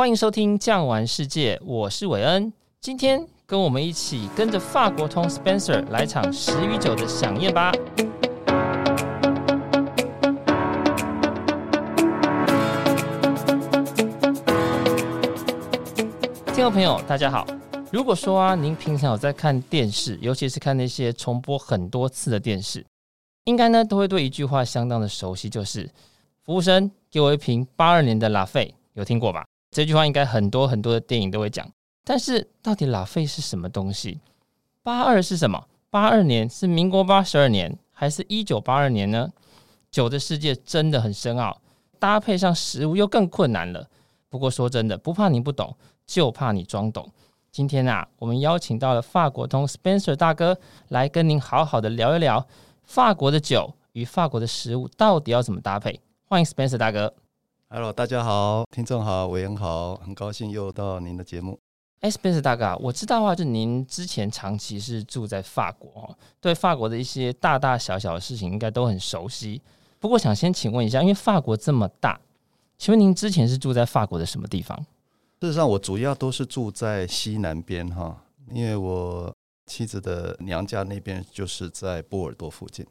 欢迎收听《酱玩世界》，我是韦恩。今天跟我们一起跟着法国通 Spencer 来场十与九的饗宴吧。听众朋友，大家好。如果说啊，您平常有在看电视，尤其是看那些重播很多次的电视，应该呢都会对一句话相当的熟悉，就是“服务生，给我一瓶八二年的拉菲”，有听过吧？这句话应该很多很多的电影都会讲，但是到底拉菲是什么东西？八二是什么？八二年是民国八十二年，还是一九八二年呢？酒的世界真的很深奥，搭配上食物又更困难了。不过说真的，不怕你不懂，就怕你装懂。今天啊，我们邀请到了法国通 Spencer 大哥来跟您好好的聊一聊法国的酒与法国的食物到底要怎么搭配。欢迎 Spencer 大哥。Hello，大家好，听众好，韦恩好，很高兴又到您的节目。哎，Spencer 大哥，我知道的话，就您之前长期是住在法国哦，对法国的一些大大小小的事情应该都很熟悉。不过，想先请问一下，因为法国这么大，请问您之前是住在法国的什么地方？事实上，我主要都是住在西南边哈，因为我妻子的娘家那边就是在波尔多附近。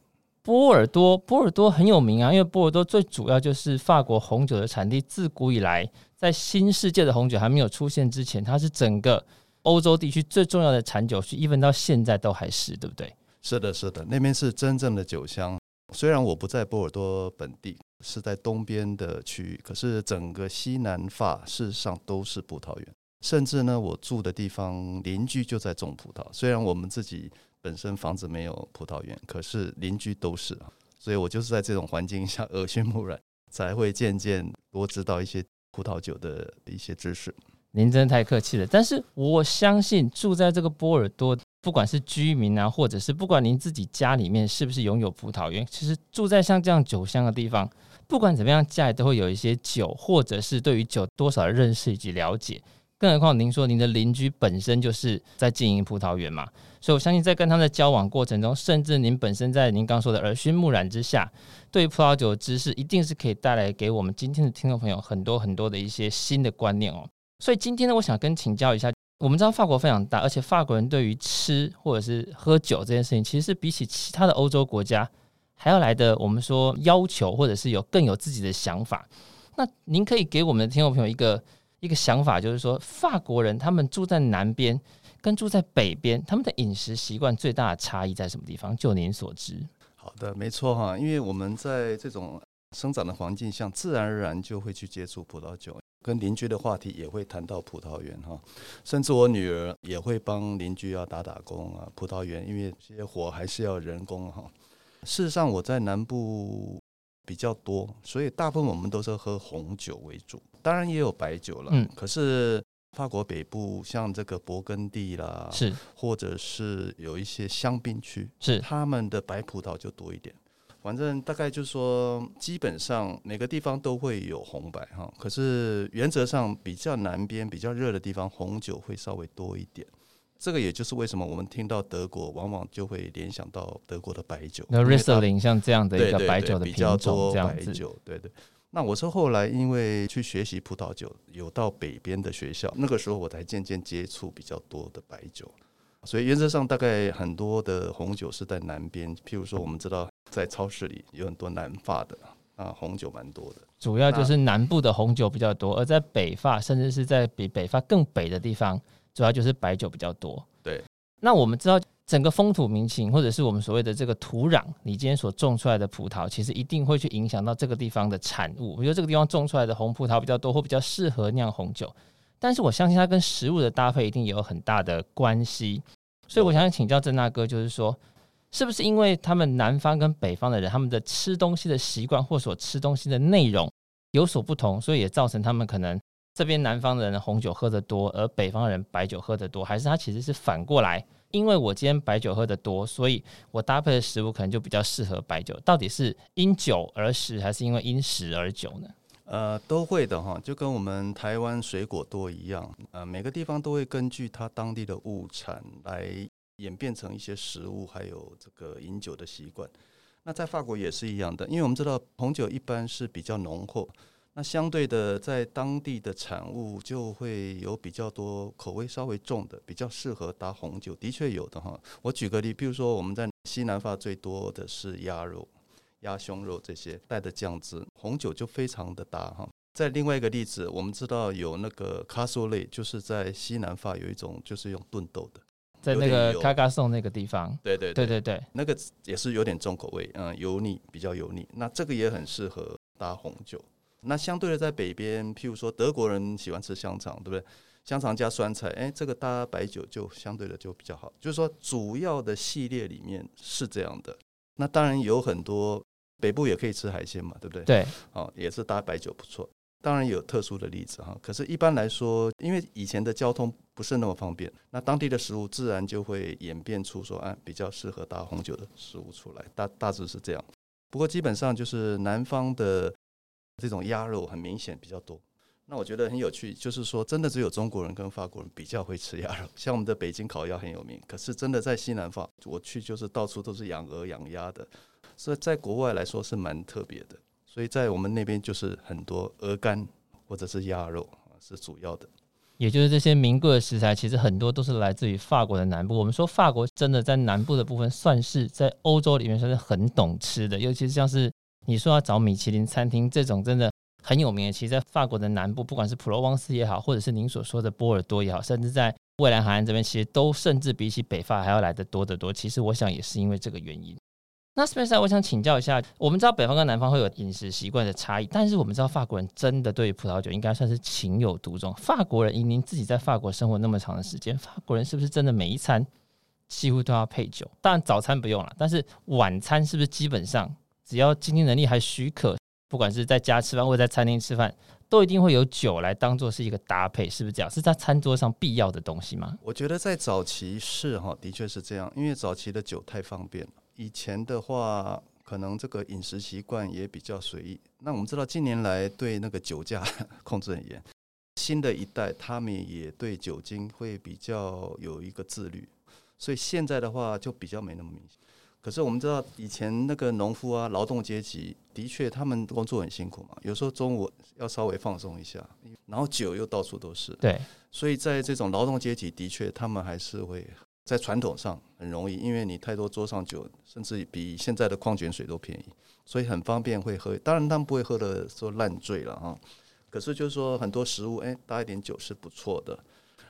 波尔多，波尔多很有名啊，因为波尔多最主要就是法国红酒的产地。自古以来，在新世界的红酒还没有出现之前，它是整个欧洲地区最重要的产酒区，一直到现在都还是，对不对？是的，是的，那边是真正的酒乡。虽然我不在波尔多本地，是在东边的区域，可是整个西南法事实上都是葡萄园，甚至呢，我住的地方邻居就在种葡萄。虽然我们自己。本身房子没有葡萄园，可是邻居都是，所以我就是在这种环境下耳濡目染，才会渐渐多知道一些葡萄酒的一些知识。您真的太客气了，但是我相信住在这个波尔多，不管是居民啊，或者是不管您自己家里面是不是拥有葡萄园，其实住在像这样酒乡的地方，不管怎么样，家里都会有一些酒，或者是对于酒多少的认识以及了解。更何况您说您的邻居本身就是在经营葡萄园嘛，所以我相信在跟他们的交往过程中，甚至您本身在您刚说的耳熏目染之下，对于葡萄酒的知识一定是可以带来给我们今天的听众朋友很多很多的一些新的观念哦。所以今天呢，我想跟请教一下，我们知道法国非常大，而且法国人对于吃或者是喝酒这件事情，其实是比起其他的欧洲国家还要来的，我们说要求或者是有更有自己的想法。那您可以给我们的听众朋友一个。一个想法就是说，法国人他们住在南边跟住在北边，他们的饮食习惯最大的差异在什么地方？就您所知。好的，没错哈，因为我们在这种生长的环境下，自然而然就会去接触葡萄酒，跟邻居的话题也会谈到葡萄园哈，甚至我女儿也会帮邻居要打打工啊，葡萄园因为这些活还是要人工哈。事实上，我在南部比较多，所以大部分我们都是喝红酒为主。当然也有白酒了，嗯，可是法国北部像这个勃艮第啦，是，或者是有一些香槟区，是他们的白葡萄就多一点。反正大概就是说，基本上每个地方都会有红白哈，可是原则上比较南边比较热的地方，红酒会稍微多一点。这个也就是为什么我们听到德国，往往就会联想到德国的白酒，那 Riesling 像这样的一个白酒的品种，这样子，对对。那我是后来因为去学习葡萄酒，有到北边的学校，那个时候我才渐渐接触比较多的白酒，所以原则上大概很多的红酒是在南边，譬如说我们知道在超市里有很多南法的啊红酒蛮多的，主要就是南部的红酒比较多，而在北法甚至是在比北法更北的地方，主要就是白酒比较多。对，那我们知道。整个风土民情，或者是我们所谓的这个土壤，你今天所种出来的葡萄，其实一定会去影响到这个地方的产物。比如这个地方种出来的红葡萄比较多，或比较适合酿红酒。但是我相信它跟食物的搭配一定也有很大的关系。所以我想请教郑大哥，就是说，是不是因为他们南方跟北方的人，他们的吃东西的习惯或所吃东西的内容有所不同，所以也造成他们可能这边南方的人红酒喝得多，而北方人白酒喝得多，还是他其实是反过来？因为我今天白酒喝得多，所以我搭配的食物可能就比较适合白酒。到底是因酒而食，还是因为因食而酒呢？呃，都会的哈，就跟我们台湾水果多一样，呃，每个地方都会根据它当地的物产来演变成一些食物，还有这个饮酒的习惯。那在法国也是一样的，因为我们知道红酒一般是比较浓厚。那相对的，在当地的产物就会有比较多口味稍微重的，比较适合搭红酒，的确有的哈。我举个例，比如说我们在西南发最多的是鸭肉、鸭胸肉这些带的酱汁，红酒就非常的搭哈。在另外一个例子，我们知道有那个卡索类，就是在西南发有一种就是用炖豆的，在那个卡卡颂那个地方，对对对对对对，那个也是有点重口味，嗯，油腻比较油腻，那这个也很适合搭红酒。那相对的，在北边，譬如说德国人喜欢吃香肠，对不对？香肠加酸菜，哎，这个搭白酒就相对的就比较好。就是说，主要的系列里面是这样的。那当然有很多北部也可以吃海鲜嘛，对不对？对，哦，也是搭白酒不错。当然有特殊的例子哈，可是一般来说，因为以前的交通不是那么方便，那当地的食物自然就会演变出说，啊，比较适合搭红酒的食物出来。大大致是这样。不过基本上就是南方的。这种鸭肉很明显比较多，那我觉得很有趣，就是说真的只有中国人跟法国人比较会吃鸭肉，像我们的北京烤鸭很有名，可是真的在西南方，我去就是到处都是养鹅养鸭的，所以在国外来说是蛮特别的，所以在我们那边就是很多鹅肝或者是鸭肉是主要的，也就是这些名贵的食材，其实很多都是来自于法国的南部。我们说法国真的在南部的部分，算是在欧洲里面算是很懂吃的，尤其是像是。你说要找米其林餐厅这种真的很有名的，其实，在法国的南部，不管是普罗旺斯也好，或者是您所说的波尔多也好，甚至在蔚蓝海岸这边，其实都甚至比起北法还要来得多得多。其实我想也是因为这个原因。那 Spencer，我想请教一下，我们知道北方跟南方会有饮食习惯的差异，但是我们知道法国人真的对葡萄酒应该算是情有独钟。法国人，以您自己在法国生活那么长的时间，法国人是不是真的每一餐几乎都要配酒？当然早餐不用了，但是晚餐是不是基本上？只要经济能力还许可，不管是在家吃饭或者在餐厅吃饭，都一定会有酒来当做是一个搭配，是不是这样？是在餐桌上必要的东西吗？我觉得在早期是哈，的确是这样，因为早期的酒太方便了。以前的话，可能这个饮食习惯也比较随意。那我们知道近年来对那个酒驾控制很严，新的一代他们也对酒精会比较有一个自律，所以现在的话就比较没那么明显。可是我们知道，以前那个农夫啊，劳动阶级的确他们工作很辛苦嘛，有时候中午要稍微放松一下，然后酒又到处都是。对，所以在这种劳动阶级，的确他们还是会在传统上很容易，因为你太多桌上酒，甚至比现在的矿泉水都便宜，所以很方便会喝。当然他们不会喝的说烂醉了哈，可是就是说很多食物，哎，搭一点酒是不错的。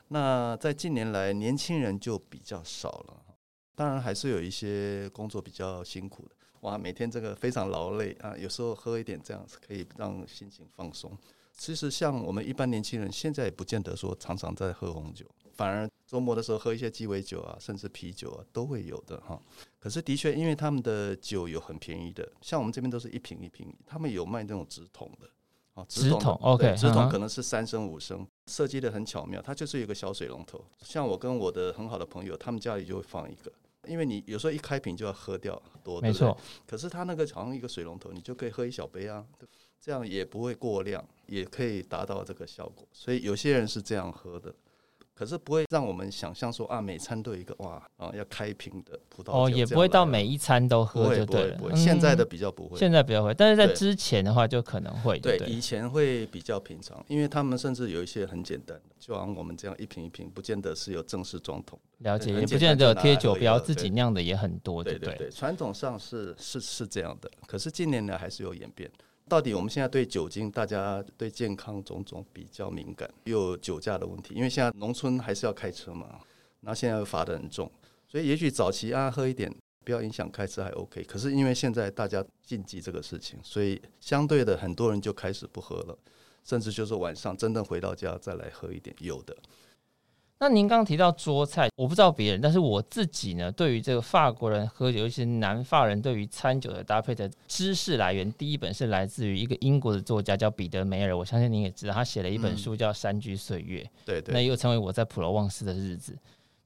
那在近年来，年轻人就比较少了。当然还是有一些工作比较辛苦的，哇，每天这个非常劳累啊，有时候喝一点这样子可以让心情放松。其实像我们一般年轻人，现在也不见得说常常在喝红酒，反而周末的时候喝一些鸡尾酒啊，甚至啤酒啊都会有的哈。可是的确，因为他们的酒有很便宜的，像我们这边都是一瓶一瓶，他们有卖那种直筒的，啊，直筒，OK，直筒可能是三升五升，设计的很巧妙，它就是有一个小水龙头。像我跟我的很好的朋友，他们家里就会放一个。因为你有时候一开瓶就要喝掉多，没错。可是它那个好像一个水龙头，你就可以喝一小杯啊，这样也不会过量，也可以达到这个效果。所以有些人是这样喝的。可是不会让我们想象说啊，每餐都有一个哇啊要开瓶的葡萄酒哦，也不会到每一餐都喝就对了。不会，不会，现在的比较不会，现在比较会，但是在之前的话就可能会。对，以前会比较平常，因为他们甚至有一些很简单的，就像我们这样一瓶一瓶，不见得是有正式装桶。了解，也不见得有贴酒标，自己酿的也很多，对对对。传统上是是是这样的，可是近年来还是有演变。到底我们现在对酒精，大家对健康种种比较敏感，又有酒驾的问题，因为现在农村还是要开车嘛，然后现在罚得很重，所以也许早期啊喝一点，不要影响开车还 OK。可是因为现在大家禁忌这个事情，所以相对的很多人就开始不喝了，甚至就是晚上真正回到家再来喝一点，有的。那您刚刚提到桌菜，我不知道别人，但是我自己呢，对于这个法国人喝酒，尤其是南法人对于餐酒的搭配的知识来源，第一本是来自于一个英国的作家叫彼得梅尔，我相信您也知道，他写了一本书叫《山居岁月》，嗯，对对，那又称为我在普罗旺斯的日子。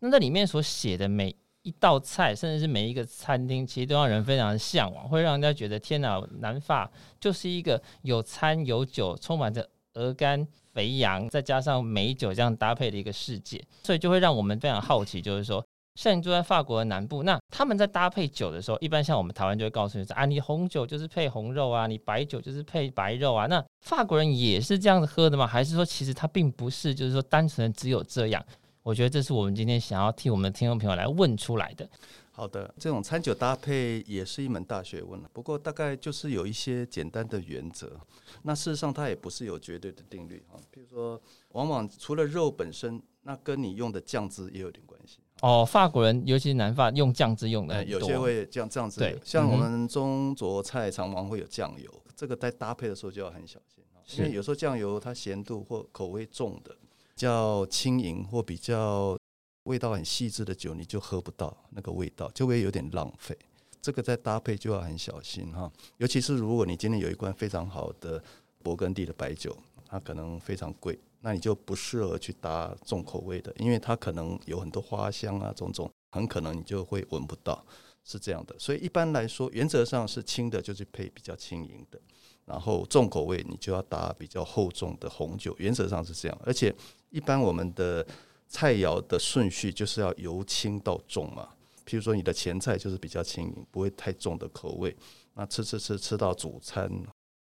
那这里面所写的每一道菜，甚至是每一个餐厅，其实都让人非常的向往，会让人家觉得天哪，南法就是一个有餐有酒，充满着鹅肝。肥羊再加上美酒这样搭配的一个世界，所以就会让我们非常好奇，就是说像你住在法国的南部，那他们在搭配酒的时候，一般像我们台湾就会告诉你说啊，你红酒就是配红肉啊，你白酒就是配白肉啊。那法国人也是这样子喝的吗？还是说其实他并不是，就是说单纯只有这样？我觉得这是我们今天想要替我们的听众朋友来问出来的。好的，这种餐酒搭配也是一门大学问了。不过大概就是有一些简单的原则。那事实上它也不是有绝对的定律啊。比如说，往往除了肉本身，那跟你用的酱汁也有点关系。哦，法国人尤其是南法用酱汁用的、嗯，有些会这样这样子。对，像我们中桌菜常常会有酱油，嗯、这个在搭配的时候就要很小心，因为有时候酱油它咸度或口味重的，比较轻盈或比较。味道很细致的酒，你就喝不到那个味道，就会有点浪费。这个在搭配就要很小心哈，尤其是如果你今天有一罐非常好的勃艮第的白酒，它可能非常贵，那你就不适合去搭重口味的，因为它可能有很多花香啊，种种，很可能你就会闻不到，是这样的。所以一般来说，原则上是轻的，就去配比较轻盈的，然后重口味你就要搭比较厚重的红酒，原则上是这样。而且一般我们的。菜肴的顺序就是要由轻到重嘛，譬如说你的前菜就是比较轻盈，不会太重的口味。那吃吃吃吃到主餐，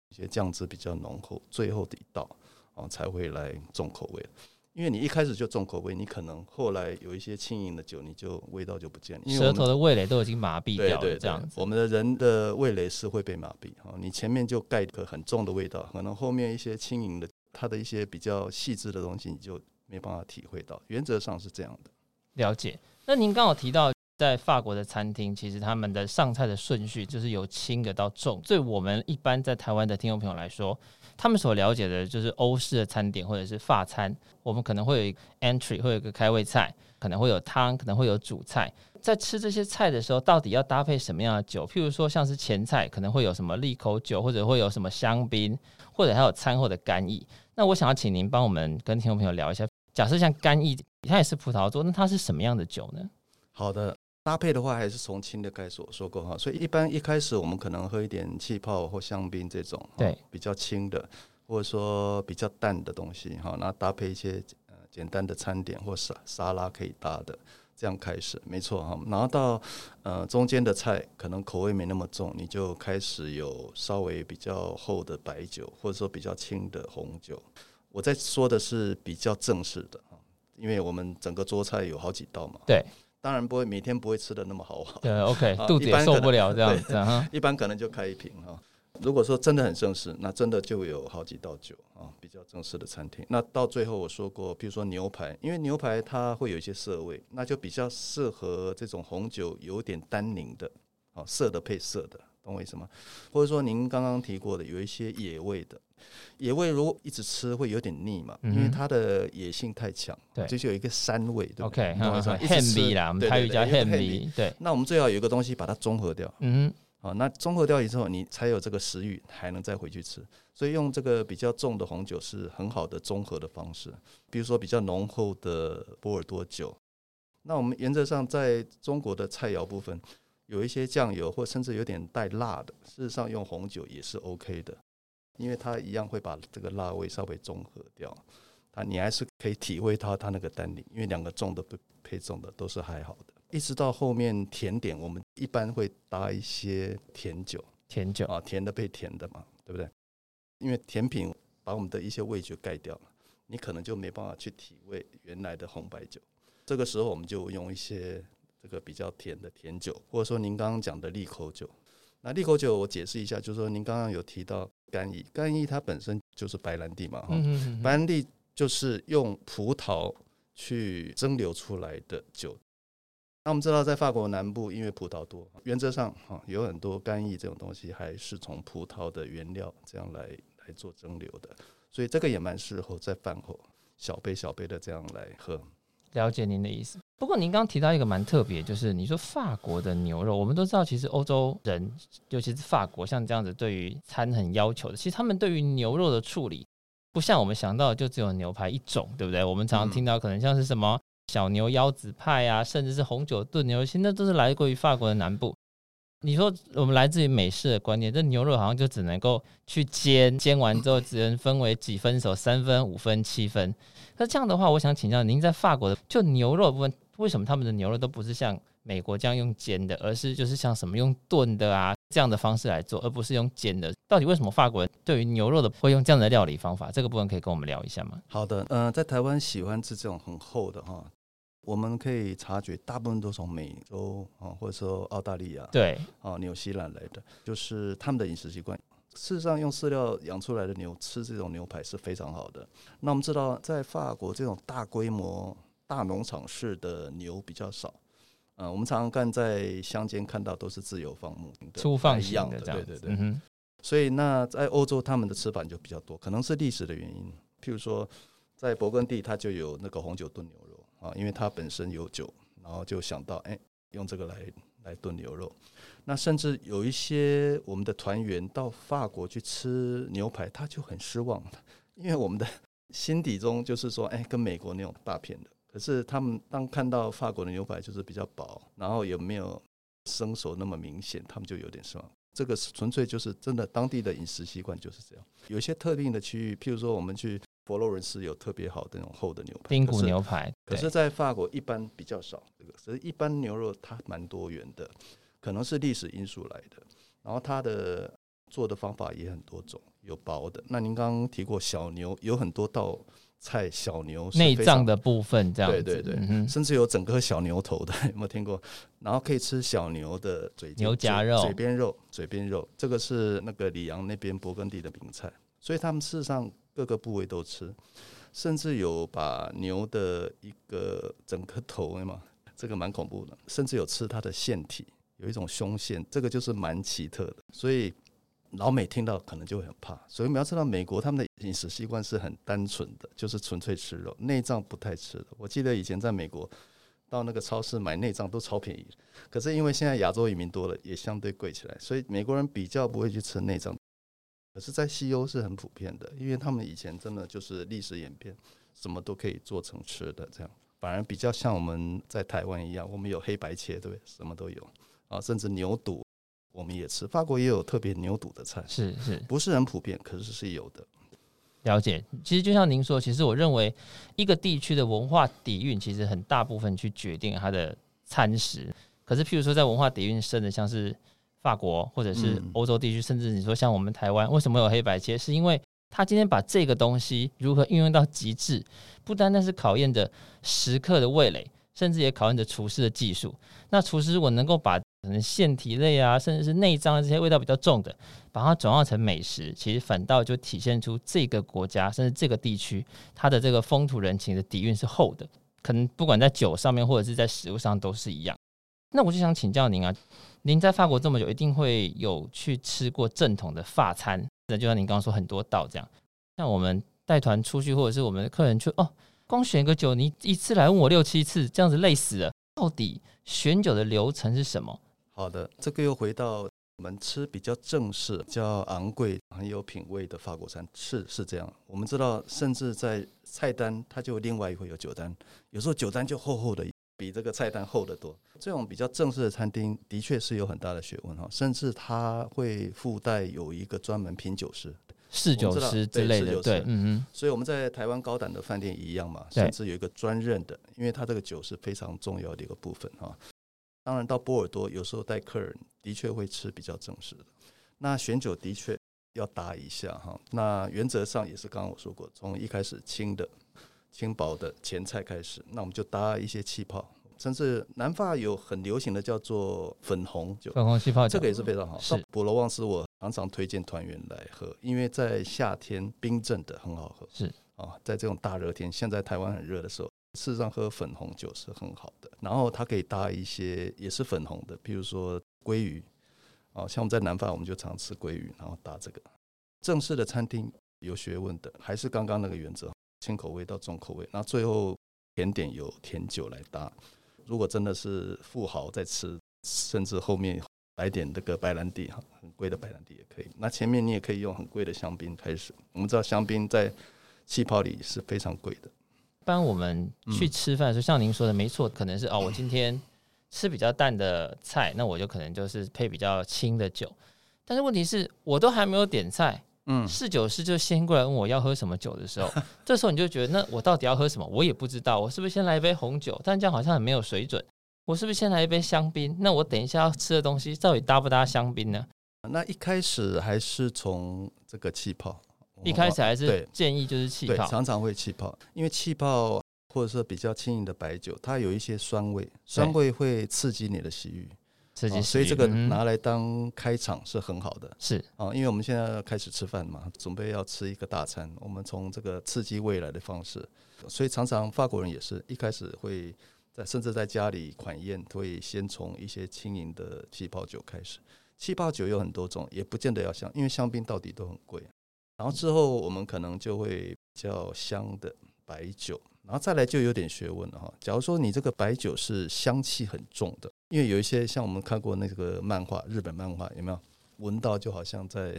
一些酱汁比较浓厚，最后的一道啊才会来重口味。因为你一开始就重口味，你可能后来有一些轻盈的酒，你就味道就不见了。舌头的味蕾都已经麻痹掉了，这样子。我们的人的味蕾是会被麻痹啊，你前面就盖个很重的味道，可能后面一些轻盈的，它的一些比较细致的东西，你就。没办法体会到，原则上是这样的。了解。那您刚好提到，在法国的餐厅，其实他们的上菜的顺序就是由轻的到重。对我们一般在台湾的听众朋友来说，他们所了解的就是欧式的餐点或者是法餐，我们可能会有 entry，会有一个开胃菜，可能会有汤，可能会有主菜。在吃这些菜的时候，到底要搭配什么样的酒？譬如说，像是前菜可能会有什么利口酒，或者会有什么香槟，或者还有餐后的干邑。那我想要请您帮我们跟听众朋友聊一下。假设像干邑，它也是葡萄做，那它是什么样的酒呢？好的，搭配的话还是从轻的开始。我说过哈，所以一般一开始我们可能喝一点气泡或香槟这种，对，比较轻的，或者说比较淡的东西哈，那搭配一些呃简单的餐点或沙沙拉可以搭的，这样开始没错哈。然后到呃中间的菜可能口味没那么重，你就开始有稍微比较厚的白酒，或者说比较轻的红酒。我在说的是比较正式的，因为我们整个桌菜有好几道嘛。对，当然不会每天不会吃的那么豪华。对，OK，肚子也受不了这样子。一般可能就开一瓶哈。如果说真的很正式，那真的就有好几道酒啊，比较正式的餐厅。那到最后我说过，比如说牛排，因为牛排它会有一些涩味，那就比较适合这种红酒有点单宁的，啊，涩的配涩的，懂我意思吗？或者说您刚刚提过的有一些野味的。野味如果一直吃会有点腻嘛，因为它的野性太强，对，就是有一个膻味，对不对？OK，很很 heavy 啦，我们台语叫 heavy，对。那我们最好有一个东西把它综合掉，嗯，好，那综合掉以后，你才有这个食欲，还能再回去吃。所以用这个比较重的红酒是很好的综合的方式，比如说比较浓厚的波尔多酒。那我们原则上在中国的菜肴部分，有一些酱油或甚至有点带辣的，事实上用红酒也是 OK 的。因为它一样会把这个辣味稍微中和掉，它你还是可以体会到它那个单宁，因为两个重的不配重的都是还好的。一直到后面甜点，我们一般会搭一些甜酒，甜酒啊，甜的配甜的嘛，对不对？因为甜品把我们的一些味觉盖掉了，你可能就没办法去体味原来的红白酒。这个时候我们就用一些这个比较甜的甜酒，或者说您刚刚讲的利口酒。那利口酒我解释一下，就是说您刚刚有提到。干邑，干邑它本身就是白兰地嘛，哈、嗯，白兰地就是用葡萄去蒸馏出来的酒。那我们知道，在法国南部，因为葡萄多，原则上哈有很多干邑这种东西还是从葡萄的原料这样来来做蒸馏的，所以这个也蛮适合在饭后小杯小杯的这样来喝。了解您的意思。不过您刚刚提到一个蛮特别，就是你说法国的牛肉，我们都知道，其实欧洲人，尤其是法国，像这样子对于餐很要求的，其实他们对于牛肉的处理，不像我们想到的就只有牛排一种，对不对？我们常常听到可能像是什么小牛腰子派啊，甚至是红酒炖牛，其实那都是来自于法国的南部。你说我们来自于美式的观念，这牛肉好像就只能够去煎，煎完之后只能分为几分熟，三分、五分、七分。那这样的话，我想请教您，在法国的就牛肉的部分，为什么他们的牛肉都不是像美国这样用煎的，而是就是像什么用炖的啊这样的方式来做，而不是用煎的？到底为什么法国人对于牛肉的会用这样的料理方法？这个部分可以跟我们聊一下吗？好的，嗯、呃，在台湾喜欢吃这种很厚的哈，我们可以察觉大部分都从美洲啊，或者说澳大利亚对啊、纽西兰来的，就是他们的饮食习惯。事实上，用饲料养出来的牛吃这种牛排是非常好的。那我们知道，在法国这种大规模大农场式的牛比较少。嗯、呃，我们常常看在乡间看到都是自由放牧的，粗放一样的，对对对。嗯。所以，那在欧洲他们的吃法就比较多，可能是历史的原因。譬如说，在勃艮第，它就有那个红酒炖牛肉啊，因为它本身有酒，然后就想到，哎、欸，用这个来来炖牛肉。那甚至有一些我们的团员到法国去吃牛排，他就很失望，因为我们的心底中就是说，哎，跟美国那种大片的。可是他们当看到法国的牛排就是比较薄，然后也没有生熟那么明显，他们就有点失望。这个是纯粹就是真的当地的饮食习惯就是这样。有些特定的区域，譬如说我们去佛罗伦斯有特别好的那种厚的牛排，丁骨牛排。可是，在法国一般比较少这个，所以一般牛肉它蛮多元的。可能是历史因素来的，然后它的做的方法也很多种，有薄的。那您刚刚提过小牛，有很多道菜，小牛内脏的部分这样子，对对。对，嗯、甚至有整颗小牛头的，有没有听过？然后可以吃小牛的嘴牛夹肉、嘴边肉、嘴边肉，这个是那个里昂那边勃艮第的名菜，所以他们事实上各个部位都吃，甚至有把牛的一个整颗头嘛，这个蛮恐怖的，甚至有吃它的腺体。有一种胸腺，这个就是蛮奇特的，所以老美听到可能就会很怕。所以我们要知道，美国他们的饮食习惯是很单纯的，就是纯粹吃肉，内脏不太吃的。我记得以前在美国到那个超市买内脏都超便宜，可是因为现在亚洲移民多了，也相对贵起来，所以美国人比较不会去吃内脏。可是，在西欧是很普遍的，因为他们以前真的就是历史演变，什么都可以做成吃的，这样反而比较像我们在台湾一样，我们有黑白切，对不对？什么都有。啊，甚至牛肚我们也吃，法国也有特别牛肚的菜，是是，不是很普遍，可是是有的。了解，其实就像您说，其实我认为一个地区的文化底蕴，其实很大部分去决定它的餐食。可是，譬如说在文化底蕴深的，像是法国或者是欧洲地区，甚至你说像我们台湾，为什么有黑白切？是因为他今天把这个东西如何运用到极致，不单单是考验着食客的味蕾，甚至也考验着厨师的技术。那厨师如果能够把可能腺体类啊，甚至是内脏这些味道比较重的，把它转化成美食，其实反倒就体现出这个国家甚至这个地区它的这个风土人情的底蕴是厚的。可能不管在酒上面或者是在食物上都是一样。那我就想请教您啊，您在法国这么久，一定会有去吃过正统的法餐？那就像您刚刚说很多道这样，像我们带团出去或者是我们的客人去哦，光选一个酒，你一次来问我六七次，这样子累死了。到底选酒的流程是什么？好的，这个又回到我们吃比较正式、比较昂贵、很有品味的法国餐，是是这样。我们知道，甚至在菜单，它就另外会有酒单，有时候酒单就厚厚的，比这个菜单厚得多。这种比较正式的餐厅，的确是有很大的学问哈，甚至它会附带有一个专门品酒师、试酒师之类的。对，嗯嗯。所以我们在台湾高档的饭店一样嘛，甚至有一个专任的，因为它这个酒是非常重要的一个部分哈。当然，到波尔多有时候带客人的确会吃比较正式的。那选酒的确要搭一下哈。那原则上也是刚刚我说过，从一开始轻的、轻薄的前菜开始，那我们就搭一些气泡。甚至南法有很流行的叫做粉红酒，粉红气泡酒，这个也是非常好。是普罗旺斯，我常常推荐团员来喝，因为在夏天冰镇的很好喝。是啊，在这种大热天，现在台湾很热的时候。事实上，喝粉红酒是很好的。然后它可以搭一些也是粉红的，比如说鲑鱼。哦，像我们在南方，我们就常吃鲑鱼，然后搭这个。正式的餐厅有学问的，还是刚刚那个原则，轻口味到重口味。那最后甜点有甜酒来搭。如果真的是富豪在吃，甚至后面来点这个白兰地哈，很贵的白兰地也可以。那前面你也可以用很贵的香槟开始。我们知道香槟在气泡里是非常贵的。一般我们去吃饭的时候，像您说的没错，可能是哦，我今天吃比较淡的菜，那我就可能就是配比较轻的酒。但是问题是我都还没有点菜，嗯，侍酒师就先过来问我要喝什么酒的时候，这时候你就觉得，那我到底要喝什么？我也不知道，我是不是先来一杯红酒？但这样好像很没有水准。我是不是先来一杯香槟？那我等一下要吃的东西到底搭不搭香槟呢？那一开始还是从这个气泡，一开始还是建议就是气泡，常常会气泡，因为气泡或者说比较轻盈的白酒，它有一些酸味，酸味会刺激你的食欲。刺激，所以这个拿来当开场是很好的。是啊，因为我们现在要开始吃饭嘛，准备要吃一个大餐，我们从这个刺激味来的方式，所以常常法国人也是一开始会在甚至在家里款宴，会先从一些轻盈的气泡酒开始。气泡酒有很多种，也不见得要香，因为香槟到底都很贵。然后之后我们可能就会比较香的白酒。然后再来就有点学问了哈。假如说你这个白酒是香气很重的，因为有一些像我们看过那个漫画，日本漫画有没有？闻到就好像在，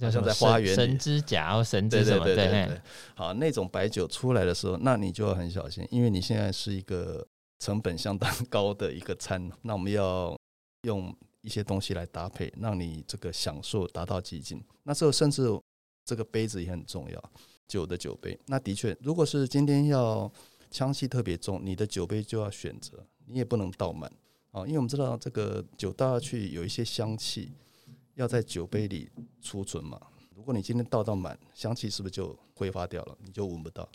好像在花园里，神之甲或神之什么？对对。好，那种白酒出来的时候，那你就要很小心，因为你现在是一个成本相当高的一个餐，那我们要用一些东西来搭配，让你这个享受达到极尽。那时候甚至这个杯子也很重要。酒的酒杯，那的确，如果是今天要香气特别重，你的酒杯就要选择，你也不能倒满啊，因为我们知道这个酒倒下去有一些香气要在酒杯里储存嘛。如果你今天倒到满，香气是不是就挥发掉了？你就闻不到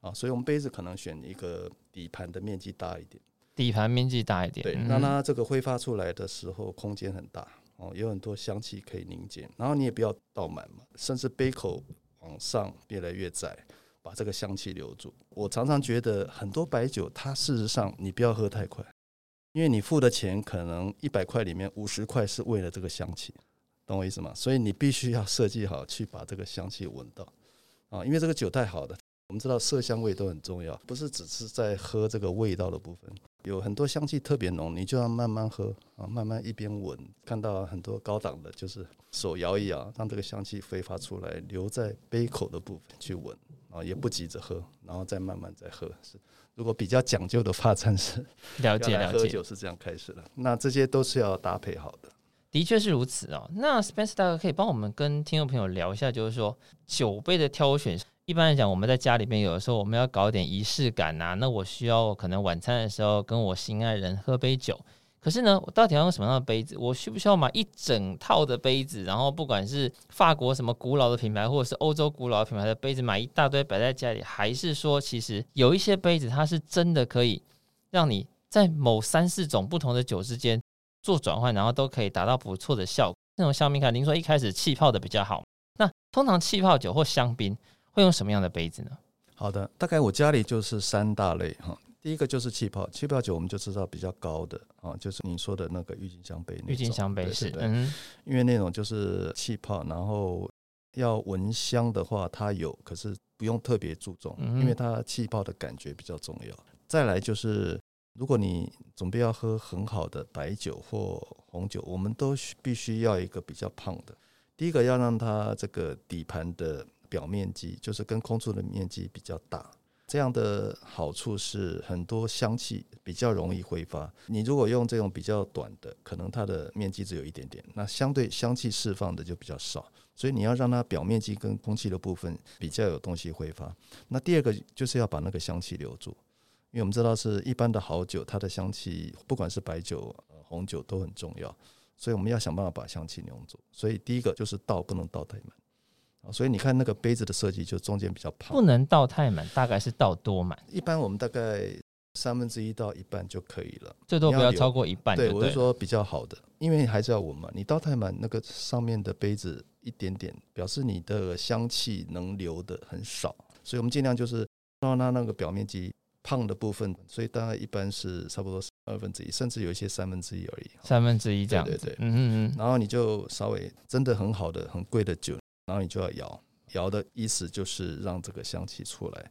啊。所以我们杯子可能选一个底盘的面积大一点，底盘面积大一点，对，那它这个挥发出来的时候空间很大哦，有很多香气可以凝结。然后你也不要倒满嘛，甚至杯口。往上越来越窄，把这个香气留住。我常常觉得很多白酒，它事实上你不要喝太快，因为你付的钱可能一百块里面五十块是为了这个香气，懂我意思吗？所以你必须要设计好去把这个香气闻到啊，因为这个酒太好了。我们知道色香味都很重要，不是只是在喝这个味道的部分。有很多香气特别浓，你就要慢慢喝啊，慢慢一边闻。看到很多高档的，就是手摇一摇，让这个香气挥发出来，留在杯口的部分去闻啊，也不急着喝，然后再慢慢再喝。是，如果比较讲究的法餐是了解了解，喝酒是这样开始的。那这些都是要搭配好的。的确是如此哦。那 Spencer 大哥可以帮我们跟听众朋友聊一下，就是说酒杯的挑选。一般来讲，我们在家里面有的时候我们要搞点仪式感呐、啊，那我需要可能晚餐的时候跟我心爱人喝杯酒。可是呢，我到底要用什么样的杯子？我需不需要买一整套的杯子？然后不管是法国什么古老的品牌，或者是欧洲古老品牌的杯子，买一大堆摆在家里，还是说其实有一些杯子它是真的可以让你在某三四种不同的酒之间做转换，然后都可以达到不错的效果？那种香槟看，您说一开始气泡的比较好，那通常气泡酒或香槟。会用什么样的杯子呢？好的，大概我家里就是三大类哈。第一个就是气泡，气泡酒我们就知道比较高的啊，就是你说的那个郁金香杯。郁金香杯是，嗯，因为那种就是气泡，然后要闻香的话，它有，可是不用特别注重，因为它气泡的感觉比较重要。再来就是，如果你准备要喝很好的白酒或红酒，我们都必须要一个比较胖的。第一个要让它这个底盘的。表面积就是跟空处的面积比较大，这样的好处是很多香气比较容易挥发。你如果用这种比较短的，可能它的面积只有一点点，那相对香气释放的就比较少。所以你要让它表面积跟空气的部分比较有东西挥发。那第二个就是要把那个香气留住，因为我们知道是一般的好酒，它的香气不管是白酒、红酒都很重要，所以我们要想办法把香气留住。所以第一个就是倒不能倒太满。所以你看那个杯子的设计，就中间比较胖，不能倒太满，大概是倒多满？一般我们大概三分之一到一半就可以了，最多不要超过一半。对，我是说比较好的，因为还是要闻嘛。你倒太满，那个上面的杯子一点点，表示你的香气能留的很少。所以我们尽量就是让它那个表面积胖的部分，所以大概一般是差不多二分之一，甚至有一些三分之一而已。三分之一这样，对对对，嗯嗯嗯。然后你就稍微真的很好的、很贵的酒。然后你就要摇，摇的意思就是让这个香气出来。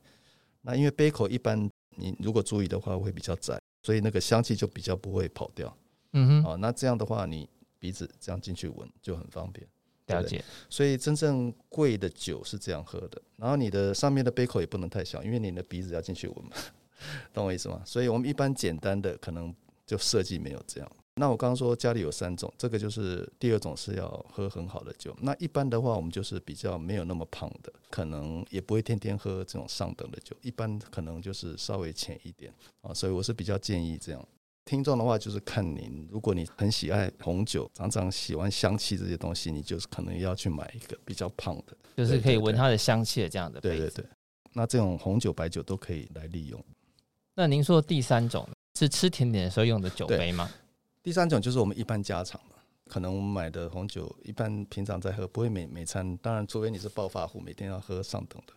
那因为杯口一般，你如果注意的话会比较窄，所以那个香气就比较不会跑掉。嗯哼，那这样的话，你鼻子这样进去闻就很方便。了解。所以真正贵的酒是这样喝的。然后你的上面的杯口也不能太小，因为你的鼻子要进去闻嘛，懂我意思吗？所以我们一般简单的可能就设计没有这样。那我刚刚说家里有三种，这个就是第二种是要喝很好的酒。那一般的话，我们就是比较没有那么胖的，可能也不会天天喝这种上等的酒，一般可能就是稍微浅一点啊。所以我是比较建议这样。听众的话就是看您，如果你很喜爱红酒，常常喜欢香气这些东西，你就是可能要去买一个比较胖的，就是可以闻它的香气的这样的。对对对，那这种红酒、白酒都可以来利用。那您说第三种是吃甜点的时候用的酒杯吗？第三种就是我们一般家常的，可能我们买的红酒，一般平常在喝，不会每每餐。当然，除非你是暴发户，每天要喝上等的。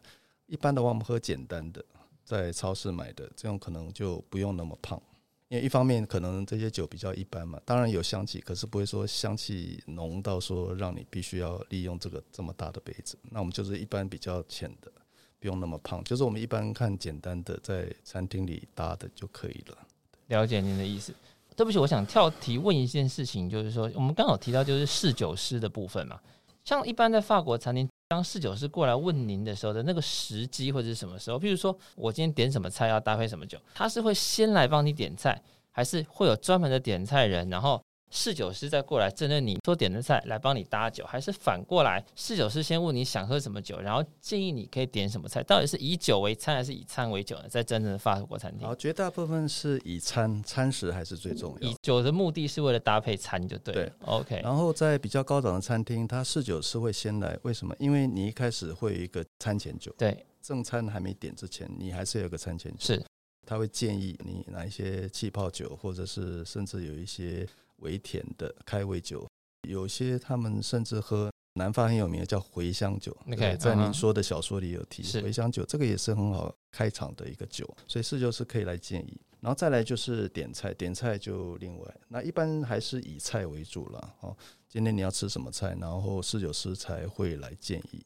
一般的话，我们喝简单的，在超市买的，这种可能就不用那么胖。因为一方面可能这些酒比较一般嘛，当然有香气，可是不会说香气浓到说让你必须要利用这个这么大的杯子。那我们就是一般比较浅的，不用那么胖，就是我们一般看简单的，在餐厅里搭的就可以了。了解您的意思。对不起，我想跳题问一件事情，就是说，我们刚好提到就是侍酒师的部分嘛。像一般在法国餐厅，当侍酒师过来问您的时候的那个时机或者是什么时候？譬如说我今天点什么菜要搭配什么酒，他是会先来帮你点菜，还是会有专门的点菜人，然后？侍酒师再过来针对你所点的菜来帮你搭酒，还是反过来，侍酒师先问你想喝什么酒，然后建议你可以点什么菜？到底是以酒为餐还是以餐为酒呢？在真正的法国餐厅，好，绝大部分是以餐，餐食还是最重要。以酒的目的是为了搭配餐，就对了。对，OK。然后在比较高档的餐厅，他侍酒师会先来，为什么？因为你一开始会有一个餐前酒，对，正餐还没点之前，你还是有个餐前酒。是，他会建议你拿一些气泡酒，或者是甚至有一些。微甜的开胃酒，有些他们甚至喝南方很有名的叫茴香酒。Okay, 在您说的小说里有提茴香酒，这个也是很好开场的一个酒，所以侍酒师可以来建议。然后再来就是点菜，点菜就另外，那一般还是以菜为主了。哦，今天你要吃什么菜，然后侍酒师才会来建议。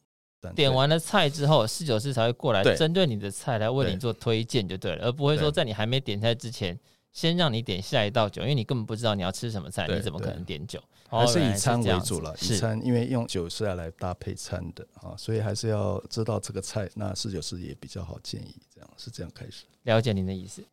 点完了菜之后，侍酒师才会过来针对你的菜来为你做推荐就对了，而不会说在你还没点菜之前。先让你点下一道酒，因为你根本不知道你要吃什么菜，你怎么可能点酒？还是以餐为主了。以餐，因为用酒是要来搭配餐的啊，所以还是要知道这个菜，那侍酒师也比较好建议。这样是这样开始。了解您的意思。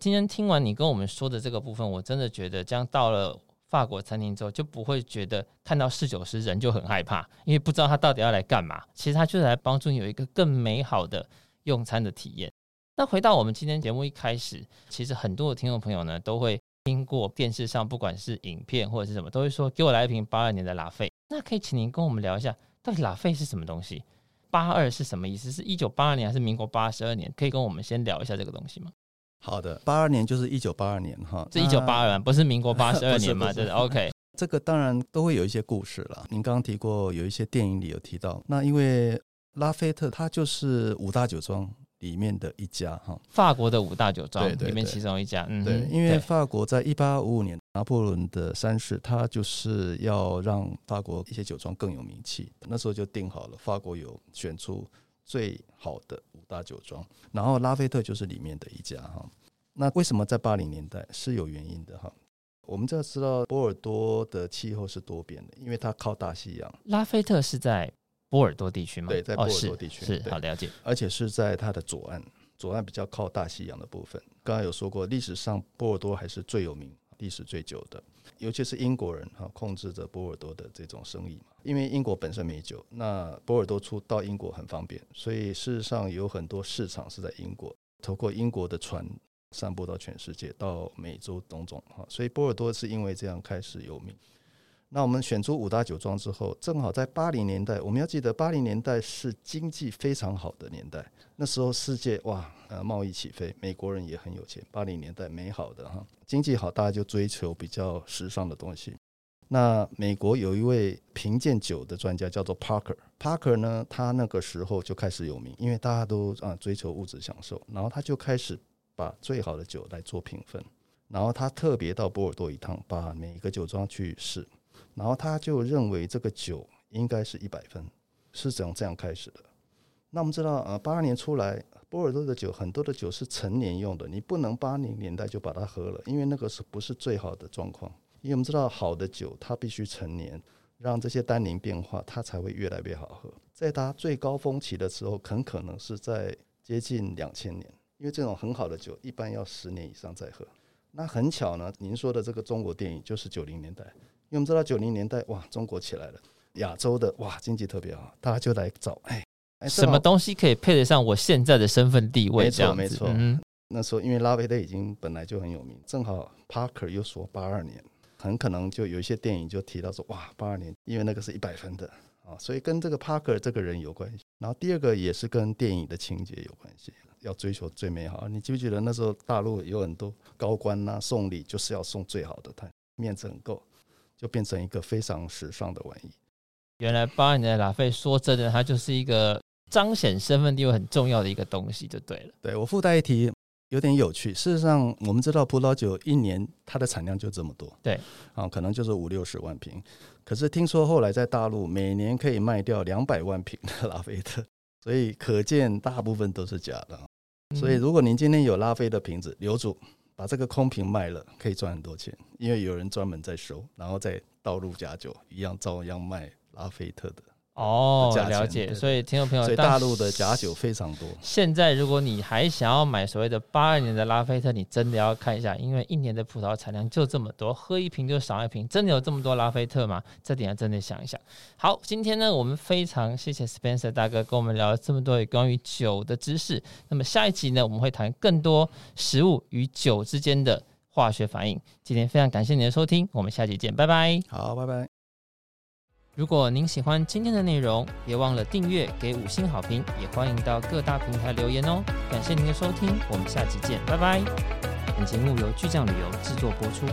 今天听完你跟我们说的这个部分，我真的觉得，这样到了法国餐厅之后，就不会觉得看到侍酒师人就很害怕，因为不知道他到底要来干嘛。其实他就是来帮助你有一个更美好的用餐的体验。那回到我们今天节目一开始，其实很多的听众朋友呢，都会听过电视上，不管是影片或者是什么，都会说给我来一瓶八二年的拉菲。那可以请您跟我们聊一下，到底拉菲是什么东西？八二是什么意思？是一九八二年还是民国八十二年？可以跟我们先聊一下这个东西吗？好的，八二年就是一九八二年哈，这一九八二不是民国八十二年嘛？对的，OK。这个当然都会有一些故事了。您刚刚提过有一些电影里有提到，那因为拉菲特他就是五大酒庄。里面的一家哈，法国的五大酒庄里面其中一家，嗯，对，因为法国在一八五五年拿破仑的三世，他就是要让法国一些酒庄更有名气，那时候就定好了，法国有选出最好的五大酒庄，然后拉菲特就是里面的一家哈。那为什么在八零年代是有原因的哈？我们就要知道波尔多的气候是多变的，因为它靠大西洋。拉菲特是在。波尔多地区吗？对，在波尔多地区，哦、是，是好了解。而且是在它的左岸，左岸比较靠大西洋的部分。刚刚有说过，历史上波尔多还是最有名、历史最久的，尤其是英国人哈控制着波尔多的这种生意嘛。因为英国本身没酒，那波尔多出到英国很方便，所以事实上有很多市场是在英国，透过英国的船散布到全世界，到美洲种种哈。所以波尔多是因为这样开始有名。那我们选出五大酒庄之后，正好在八零年代，我们要记得八零年代是经济非常好的年代。那时候世界哇，呃，贸易起飞，美国人也很有钱。八零年代美好的哈，经济好，大家就追求比较时尚的东西。那美国有一位评鉴酒的专家叫做 Parker，Parker 呢，他那个时候就开始有名，因为大家都啊追求物质享受，然后他就开始把最好的酒来做评分，然后他特别到波尔多一趟，把每一个酒庄去试。然后他就认为这个酒应该是一百分，是怎样这样开始的？那我们知道，呃，八二年出来，波尔多的酒很多的酒是陈年用的，你不能八零年代就把它喝了，因为那个是不是最好的状况？因为我们知道，好的酒它必须陈年，让这些单宁变化，它才会越来越好喝。在它最高峰期的时候，很可能是在接近两千年，因为这种很好的酒一般要十年以上再喝。那很巧呢，您说的这个中国电影就是九零年代，为我们知道九零年代哇，中国起来了，亚洲的哇经济特别好，大家就来找哎。什么东西可以配得上我现在的身份地位？没错，没错。那时候因为拉维德已经本来就很有名，正好 Parker 又说八二年，很可能就有一些电影就提到说哇，八二年，因为那个是一百分的啊，所以跟这个 Parker 这个人有关系。然后第二个也是跟电影的情节有关系，要追求最美好。你记不记得那时候大陆有很多高官呐、啊、送礼就是要送最好的，他面子很够，就变成一个非常时尚的玩意。原来八二年的拉菲，说真的，它就是一个。彰显身份地位很重要的一个东西，就对了。对，我附带一提，有点有趣。事实上，我们知道葡萄酒一年它的产量就这么多，对，啊，可能就是五六十万瓶。可是听说后来在大陆每年可以卖掉两百万瓶的拉菲特，所以可见大部分都是假的。所以如果您今天有拉菲的瓶子留住，把这个空瓶卖了，可以赚很多钱，因为有人专门在收，然后再倒入假酒，一样照样卖拉菲特的。哦，了解。所以听众朋友，所以大陆的假酒非常多。现在如果你还想要买所谓的八二年的拉菲特，你真的要看一下，因为一年的葡萄产量就这么多，喝一瓶就少一瓶，真的有这么多拉菲特吗？这点要真的想一想。好，今天呢，我们非常谢谢 Spencer 大哥跟我们聊了这么多关于酒的知识。那么下一集呢，我们会谈更多食物与酒之间的化学反应。今天非常感谢你的收听，我们下集见，拜拜。好，拜拜。如果您喜欢今天的内容，别忘了订阅、给五星好评，也欢迎到各大平台留言哦。感谢您的收听，我们下期见，拜拜。本节目由巨匠旅游制作播出。